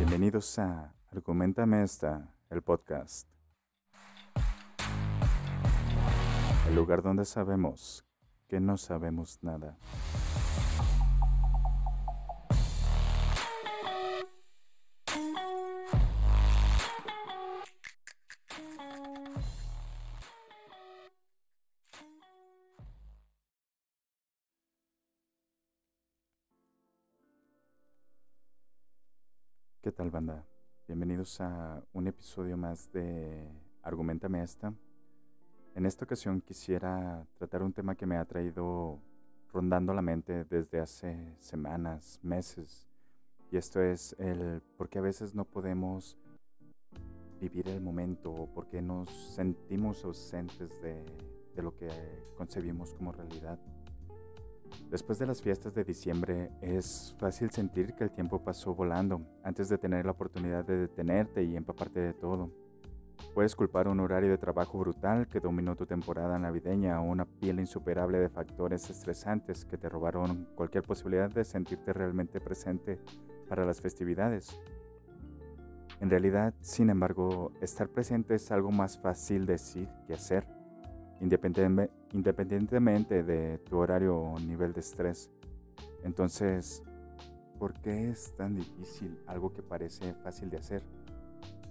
Bienvenidos a Argumentame esta, el podcast. El lugar donde sabemos que no sabemos nada. ¿Qué tal banda? Bienvenidos a un episodio más de Argumentame esta. En esta ocasión quisiera tratar un tema que me ha traído rondando la mente desde hace semanas, meses. Y esto es el por qué a veces no podemos vivir el momento o por qué nos sentimos ausentes de, de lo que concebimos como realidad. Después de las fiestas de diciembre es fácil sentir que el tiempo pasó volando antes de tener la oportunidad de detenerte y empaparte de todo. Puedes culpar un horario de trabajo brutal que dominó tu temporada navideña o una piel insuperable de factores estresantes que te robaron cualquier posibilidad de sentirte realmente presente para las festividades. En realidad, sin embargo, estar presente es algo más fácil decir que hacer independientemente de tu horario o nivel de estrés. Entonces, ¿por qué es tan difícil algo que parece fácil de hacer?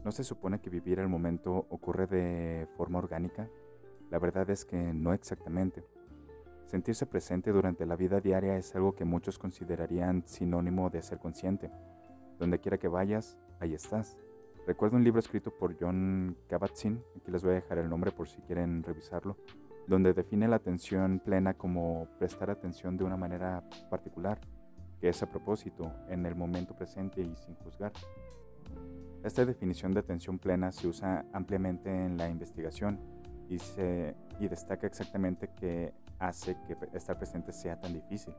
¿No se supone que vivir el momento ocurre de forma orgánica? La verdad es que no exactamente. Sentirse presente durante la vida diaria es algo que muchos considerarían sinónimo de ser consciente. Donde quiera que vayas, ahí estás. Recuerdo un libro escrito por John Kabat-Zinn, aquí les voy a dejar el nombre por si quieren revisarlo, donde define la atención plena como prestar atención de una manera particular, que es a propósito, en el momento presente y sin juzgar. Esta definición de atención plena se usa ampliamente en la investigación y, se, y destaca exactamente qué hace que estar presente sea tan difícil.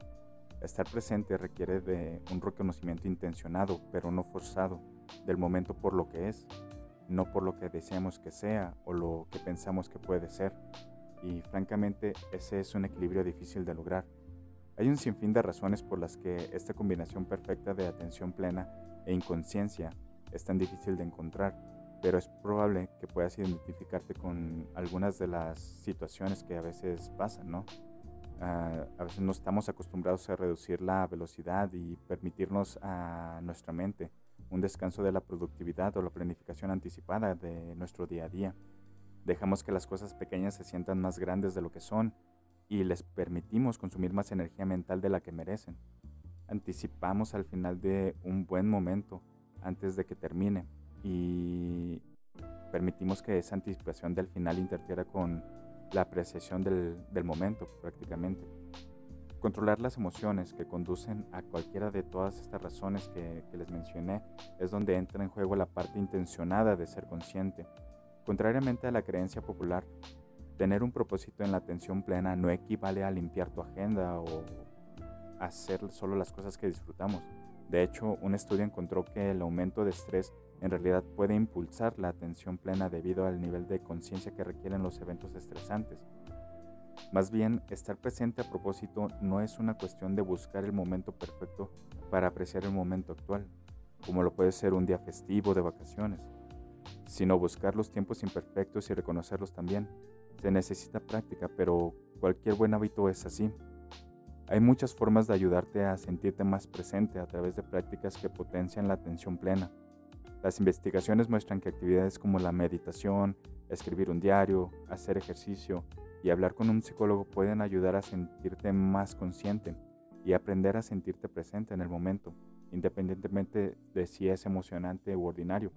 Estar presente requiere de un reconocimiento intencionado, pero no forzado, del momento por lo que es, no por lo que deseamos que sea o lo que pensamos que puede ser. Y francamente ese es un equilibrio difícil de lograr. Hay un sinfín de razones por las que esta combinación perfecta de atención plena e inconsciencia es tan difícil de encontrar, pero es probable que puedas identificarte con algunas de las situaciones que a veces pasan, ¿no? Ah, a veces no estamos acostumbrados a reducir la velocidad y permitirnos a nuestra mente un descanso de la productividad o la planificación anticipada de nuestro día a día. Dejamos que las cosas pequeñas se sientan más grandes de lo que son y les permitimos consumir más energía mental de la que merecen. Anticipamos al final de un buen momento antes de que termine y permitimos que esa anticipación del final interfiera con la apreciación del, momento prácticamente. Controlar las emociones que conducen a cualquiera de todas estas razones que, que, les mencioné es donde entra en juego la parte intencionada de ser consciente. Contrariamente a la creencia popular, tener un propósito en la atención plena no equivale a limpiar tu agenda o hacer solo las cosas que disfrutamos. De hecho, un estudio encontró que el aumento de estrés en realidad puede impulsar la atención plena debido al nivel de conciencia que requieren los eventos estresantes. Más bien, estar presente a propósito no es una cuestión de buscar el momento perfecto para apreciar el momento actual, como lo puede ser un día festivo de vacaciones, sino buscar los tiempos imperfectos y reconocerlos también. Se necesita práctica, pero cualquier buen hábito es así. Hay muchas formas de ayudarte a sentirte más presente a través de prácticas que potencian la atención plena. Las investigaciones muestran que actividades como la meditación, escribir un diario, hacer ejercicio y hablar con un psicólogo pueden ayudar a sentirte más consciente y aprender a sentirte presente en el momento, independientemente de si es emocionante u ordinario.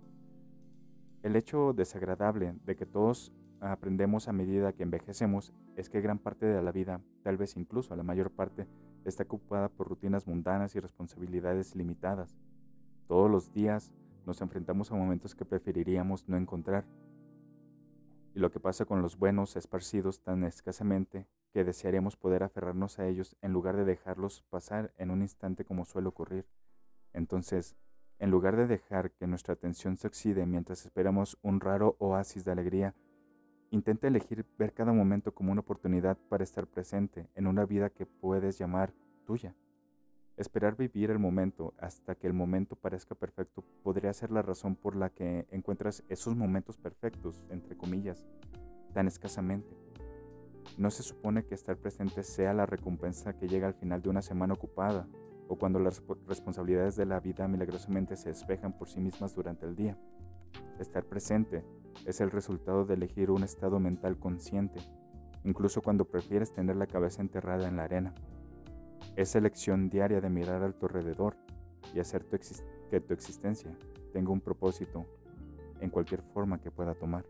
El hecho desagradable de que todos aprendemos a medida que envejecemos es que gran parte de la vida, tal vez incluso la mayor parte, está ocupada por rutinas mundanas y responsabilidades limitadas. Todos los días nos enfrentamos a momentos que preferiríamos no encontrar. Y lo que pasa con los buenos esparcidos tan escasamente que desearíamos poder aferrarnos a ellos en lugar de dejarlos pasar en un instante como suele ocurrir. Entonces, en lugar de dejar que nuestra atención se oxide mientras esperamos un raro oasis de alegría, intenta elegir ver cada momento como una oportunidad para estar presente en una vida que puedes llamar tuya. Esperar vivir el momento hasta que el momento parezca perfecto podría ser la razón por la que encuentras esos momentos perfectos, entre comillas, tan escasamente. No se supone que estar presente sea la recompensa que llega al final de una semana ocupada o cuando las responsabilidades de la vida milagrosamente se despejan por sí mismas durante el día. Estar presente es el resultado de elegir un estado mental consciente, incluso cuando prefieres tener la cabeza enterrada en la arena. Es elección diaria de mirar a tu alrededor y hacer que tu existencia tenga un propósito en cualquier forma que pueda tomar.